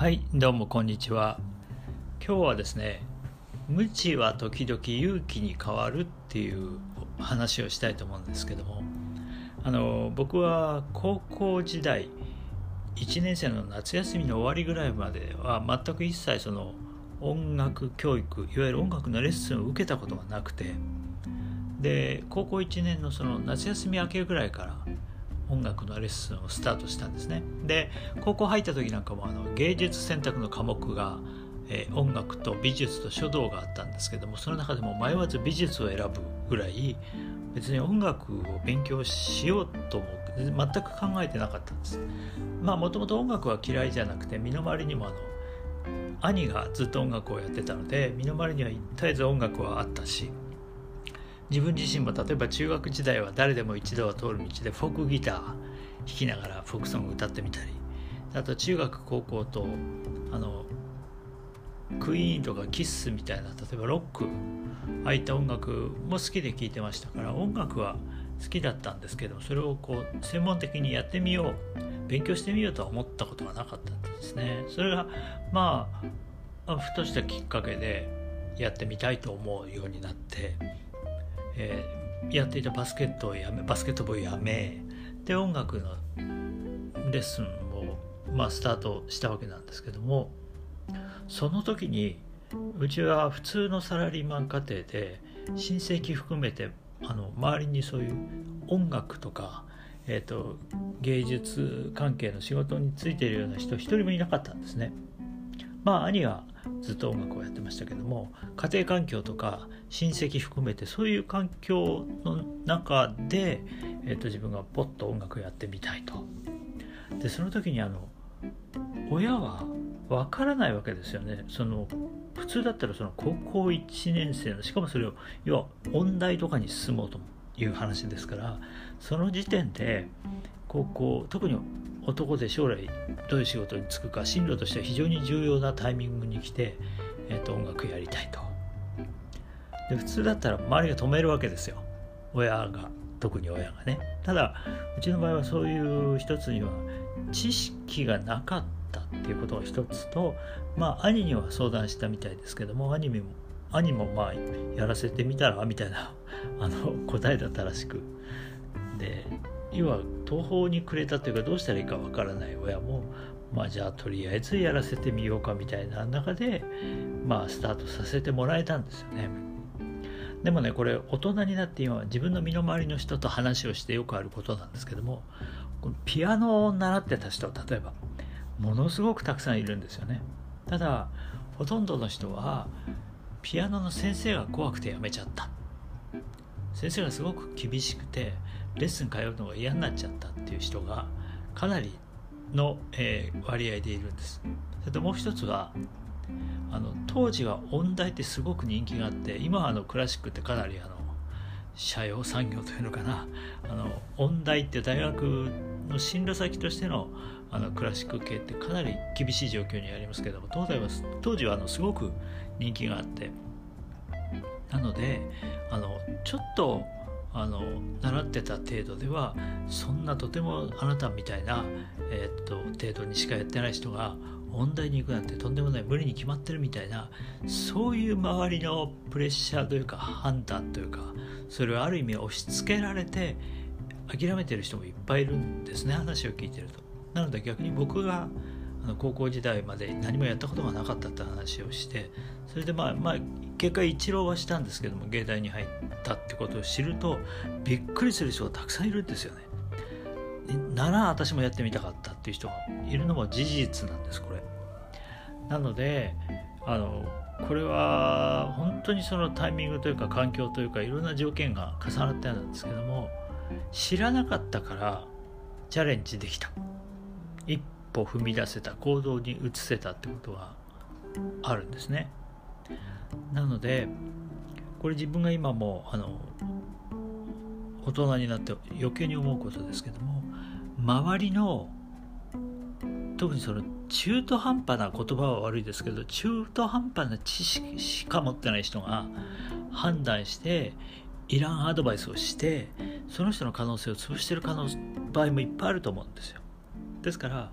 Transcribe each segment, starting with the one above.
はいどうもこんにちは。今日はですね無知は時々勇気に変わるっていう話をしたいと思うんですけどもあの僕は高校時代1年生の夏休みの終わりぐらいまでは全く一切その音楽教育いわゆる音楽のレッスンを受けたことがなくてで高校1年のその夏休み明けぐらいから音楽のレッスンをスタートしたんですね。で高校入った時なんかもあの芸術選択の科目が、えー、音楽と美術と書道があったんですけどもその中でも迷わず美術を選ぶぐらい別に音楽を勉強しようとも全く考えてなかったんです。まあもともと音楽は嫌いじゃなくて身の回りにもあの兄がずっと音楽をやってたので身の回りには絶えず音楽はあったし自分自身も例えば中学時代は誰でも一度は通る道でフォークギター弾きながらフォークソング歌ってみたりあと中学高校とあのクイーンとかキッスみたいな例えばロックああいった音楽も好きで聴いてましたから音楽は好きだったんですけどそれをこう専門的にやってみよう勉強してみようとは思ったことがなかったんですね。それがまあふとしたきっかけでやってみたいと思うようになってえー、やっていたバスケットをやめバスケットボールをやめで音楽のレッスンを、まあ、スタートしたわけなんですけどもその時にうちは普通のサラリーマン家庭で親戚含めてあの周りにそういう音楽とか、えーと、芸術関係の仕事についているような人一人もいなかったんですね。まあ兄はずっと音楽をやってましたけども家庭環境とか親戚含めてそういう環境の中で、えーと、自分がポッと音楽をやってみたいと。でその時にあの親はわからないわけですよね。その普通だったらその高校1年生のしかもそれを要は音大とかに進もうという話ですからその時点で高校特に男で将来どういう仕事に就くか進路としては非常に重要なタイミングに来て、えーと、音楽やりたいと。で普通だったら周りが止めるわけですよ。親が特に親がね。ただうちの場合はそういう一つには知識がなかったっていうことが一つとまあ兄には相談したみたいですけども兄も兄もまあやらせてみたらみたいなあの答えだったらしく。で要は途方に暮れたというかどうしたらいいかわからない親もまあじゃあとりあえずやらせてみようかみたいな中でまあスタートさせてもらえたんですよね。でもねこれ大人になって今自分の身の回りの人と話をしてよくあることなんですけどもピアノを習ってた人例えばものすごくたくさんいるんですよね。ただほとんどの人はピアノの先生が怖くてやめちゃった先生がすごく厳しくてレッスン通うのが嫌になっちゃったっていう人がかなりの、えー、割合でいるんです。それともう一つはあの当時は音大ってすごく人気があって今はあのクラシックってかなりあの社用産業というのかな。あの音大って大学の進路先としてのあのクラシック系ってかなり厳しい状況にありますけども東大は当時はあのすごく人気があって。なのであのちょっとあの習ってた程度ではそんなとてもあなたみたいな、えー、っと程度にしかやってない人が音大に行くなんてとんでもない無理に決まってるみたいなそういう周りのプレッシャーというか判断というかそれをある意味押し付けられて諦めてる人もいっぱいいるんですね話を聞いてると。なので逆に僕があの高校時代まで何もやったことがなかったって話をしてそれでまあまあ結果一浪はしたんですけども芸大に入ったってことを知るとびっくりする人がたくさんいるんですよね。なら私もやってみたかったっていう人がいるのも事実なんですこれ。なのであのこれは本当にそのタイミングというか環境というかいろんな条件が重なったようなんですけども知らなかったからチャレンジできた一歩踏み出せた行動に移せたってことはあるんですね。なのでこれ自分が今もあの大人になって余計に思うことですけども周りの特にその中途半端な言葉は悪いですけど中途半端な知識しか持ってない人が判断していらんアドバイスをしてその人の可能性を潰してる可能場合もいっぱいあると思うんですよですから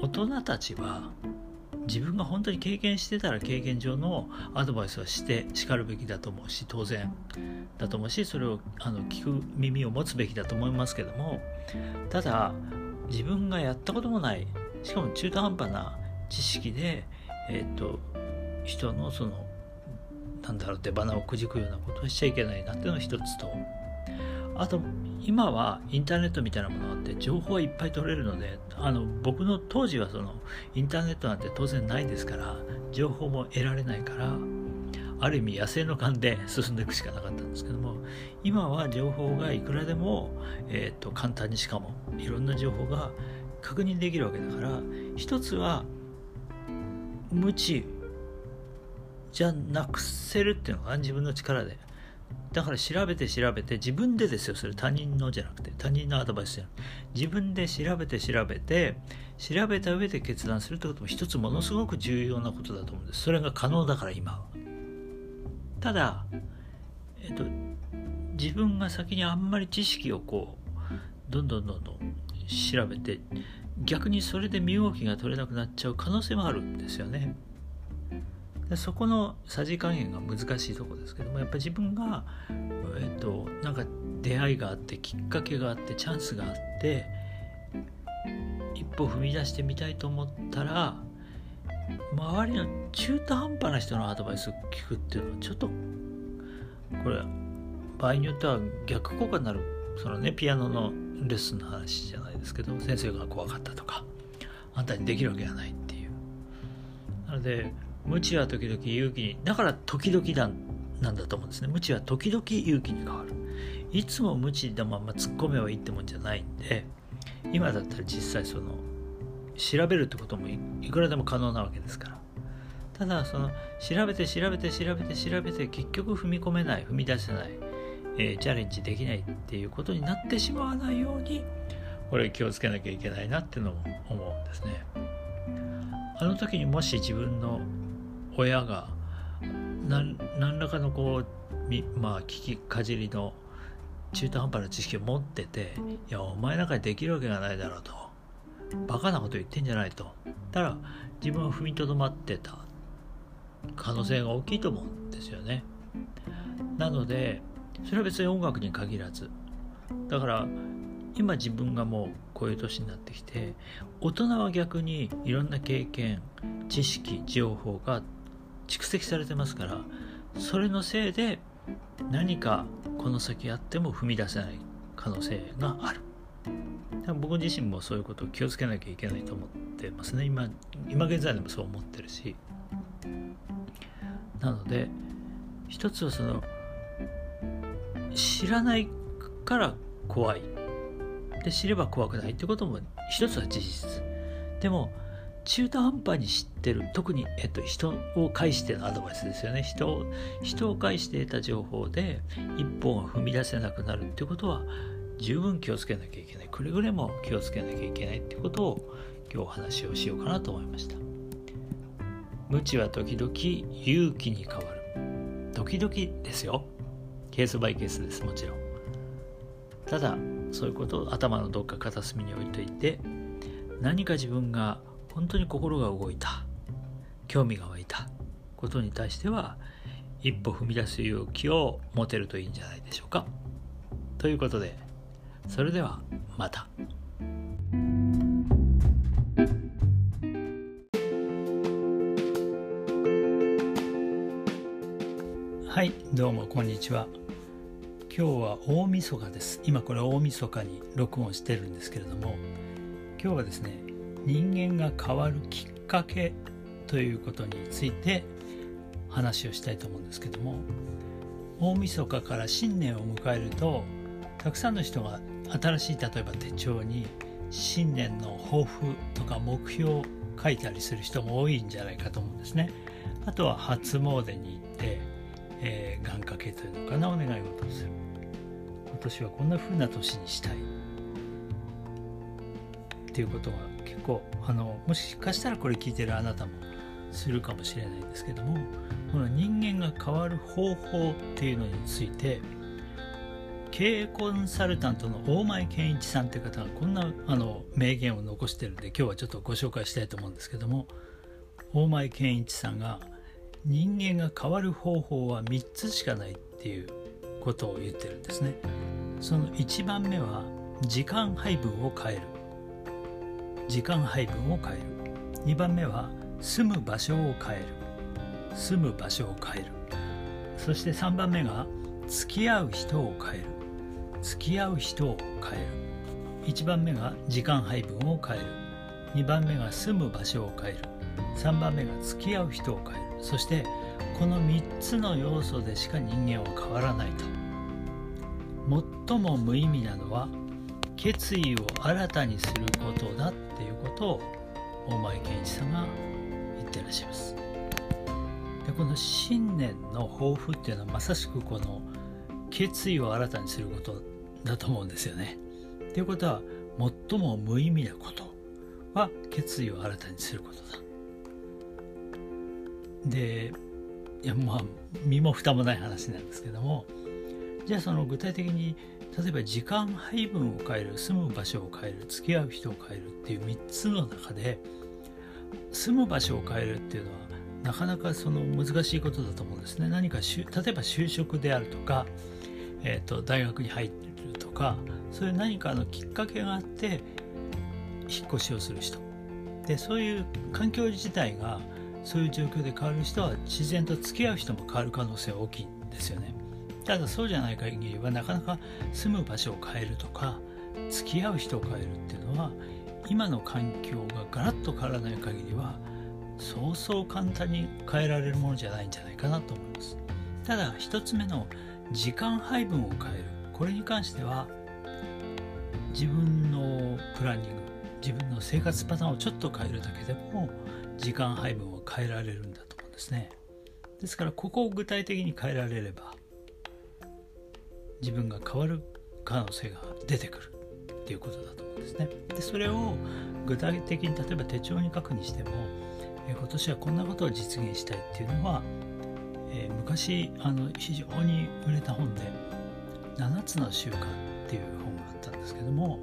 大人たちは自分が本当に経験してたら経験上のアドバイスはしてしかるべきだと思うし当然だと思うしそれをあの聞く耳を持つべきだと思いますけどもただ自分がやったこともないしかも中途半端な知識で、えーと、人のそのなんだろう出花をくじくようなことはしちゃいけないなっていうのが一つと。あと今はインターネットみたいなものがあって情報はいっぱい取れるのであの僕の当時はそのインターネットなんて当然ないですから情報も得られないからある意味野生の勘で進んでいくしかなかったんですけども今は情報がいくらでも、えーと、簡単にしかもいろんな情報が確認できるわけだから一つは無知じゃなくせるっていうのが自分の力でだから調べて調べて自分でですよそれ他人のじゃなくて他人のアドバイスじゃなくて自分で調べて調べて調べた上で決断するってことも一つものすごく重要なことだと思うんですそれが可能だから今はただえっと自分が先にあんまり知識をこうどんどんどんどん調べて逆にそれで身動きが取れなくなっちゃう可能性もあるんですよね。でそこのさじ加減が難しいとこですけどもやっぱり自分が、えっと、なんか出会いがあってきっかけがあってチャンスがあって一歩踏み出してみたいと思ったら周りの中途半端な人のアドバイスを聞くっていうのはちょっとこれ場合によっては逆効果になるそのねピアノのレッスンの話じゃないですけど先生が怖かったとかあんたにできるわけがないっていう。なので無知は時々勇気。にだから時々だなんだと思うんですね。無知は時々勇気に変わる。いつも無知のまま突っ込めばいいってもんじゃないんで今だったら実際その調べるってこともいくらでも可能なわけですから。ただその調べて調べて調べて調べて結局踏み込めない踏み出せない、えー、チャレンジできないっていうことになってしまわないようにこれ気をつけなきゃいけないなっていうのも思うんですね。あの時にもし自分の親が何らかのこうまあ聞きかじりの中途半端な知識を持ってていやお前なんかできるわけがないだろうと。バカなこと言ってんじゃないと。たら自分は踏みとどまってた。可能性が大きいと思うんですよね。なのでそれは別に音楽に限らず。だから今自分がもうこういう年になってきて大人は逆にいろんな経験知識情報が蓄積されてますからそれのせいで何かこの先やっても踏み出せない可能性がある。僕自身もそういうことを気をつけなきゃいけないと思ってますね。今今現在でもそう思ってるし。なので一つはその知らないから怖い。で知れば怖くないってことも一つは事実。でも中途半端に知ってる。特に、えっと、人を介してのアドバイスですよね。人を人を介して得た情報で一本を踏み出せなくなるってことは十分気をつけなきゃいけない。くれぐれも気をつけなきゃいけないってことを今日お話をしようかなと思いました。無知は時々勇気に変わる。時々ですよ。ケースバイケースです。もちろん。ただそういうことを頭のどっか片隅に置いといて何か自分が本当に心が動いた。興味が湧いた。ことに対しては一歩踏み出す勇気を持てるといいんじゃないでしょうか。ということでそれではまた。はいどうもこんにちは。今日は大晦日です。今これ大晦日に録音してるんですけれども今日はですね人間が変わるきっかけということについて話をしたいと思うんですけども大晦日から新年を迎えるとたくさんの人が新しい例えば手帳に新年の抱負とか目標を書いたりする人も多いんじゃないかと思うんですね。あとは初詣に行って、えー、願掛けというのかなお願い事をする。今年はこんな風な年にしたい。っていうことが結構あのもしかしたらこれ聞いてるあなたもするかもしれないんですけどもこの人間が変わる方法っていうのについて経営コンサルタントの大前健一さんという方がこんなあの名言を残してるんで今日はちょっとご紹介したいと思うんですけども大前健一さんが人間が変わる方法は3つしかないっていうことを言ってるんですね。その1番目は時間配分を変える。時間配分を変える。2番目は住む場所を変える。住む場所を変える。そして3番目が付き合う人を変える。付き合う人を変える。1番目が時間配分を変える。2番目が住む場所を変える。3番目が付き合う人を変える。そしてこの3つの要素でしか人間は変わらないと。最も無意味なのは決意を新たにすることだっていうことを大前健一さんが言ってらっしゃいますでこの新年の抱負っていうのはまさしくこの決意を新たにすることだと思うんですよね。ということは最も無意味なことは決意を新たにすることだ。でいやまあ身も蓋もない話なんですけどもじゃあその具体的に例えば時間配分を変える住む場所を変える付き合う人を変えるっていう3つの中で住む場所を変えるっていうのはなかなかその難しいことだと思うんですね。何か例えば就職であるとか、えーと、大学に入るとかそういう何かのきっかけがあって引っ越しをする人でそういう環境自体がそういう状況で変わる人は自然と付き合う人も変わる可能性は大きいんですよね。ただそうじゃない限りはなかなか住む場所を変えるとか付き合う人を変えるっていうのは今の環境がガラッと変わらない限りはそうそう簡単に変えられるものじゃないんじゃないかなと思います。ただ一つ目の時間配分を変える。これに関しては自分のプランニング自分の生活パターンをちょっと変えるだけでも時間配分を変えられるんだと思うんですね。ですからここを具体的に変えられれば自分が変わる可能性が出てくるっていうことだと思うんですねでそれを具体的に例えば手帳に書くにしてもえ今年はこんなことを実現したいっていうのは、えー、昔あの非常に売れた本で「7つの習慣」っていう本があったんですけども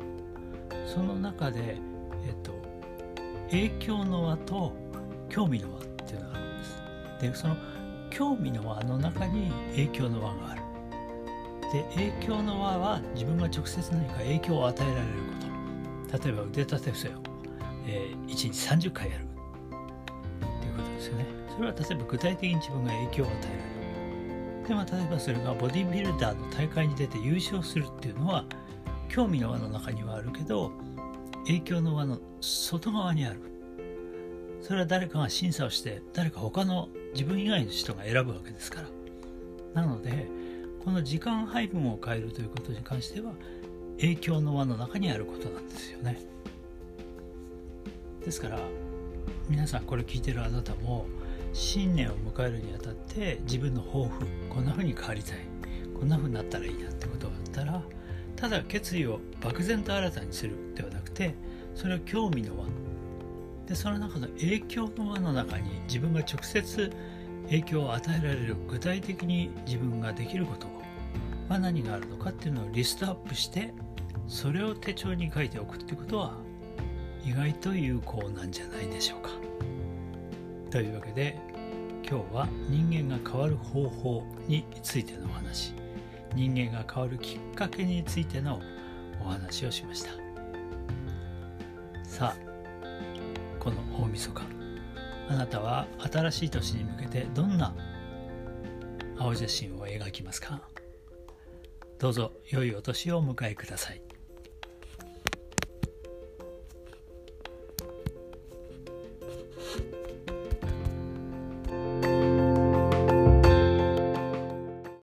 その中で、えっと、影響の輪と興味の輪っていうのがあるんです。でその興味の輪の中に影響の輪がある。で影響の輪は自分が直接何か影響を与えられること。例えば腕立て伏せを、えー、1日30回やる。ということですよね。それは例えば具体的に自分が影響を与えられる。でも例えばそれがボディビルダーの大会に出て優勝するっていうのは興味の輪の中にはあるけど影響の輪の外側にある。それは誰かが審査をして誰か他の自分以外の人が選ぶわけですから。なのでこの時間配分を変えるということに関しては影響の輪の中にあることなんですよね。ですから皆さんこれ聞いてるあなたも新年を迎えるにあたって自分の抱負こんな風に変わりたいこんな風になったらいいなってことがあったらただ決意を漠然と新たにするではなくてそれは興味の輪。でその中の影響の輪の中に自分が直接影響を与えられる具体的に自分ができることは何があるのかっていうのをリストアップしてそれを手帳に書いておくってことは意外と有効なんじゃないでしょうか。というわけで今日は人間が変わる方法についてのお話。人間が変わるきっかけについてのお話をしました。さあこの大晦日。あなたは新しい年に向けてどんな青写真を描きますか？どうぞ良いお年をお迎えください。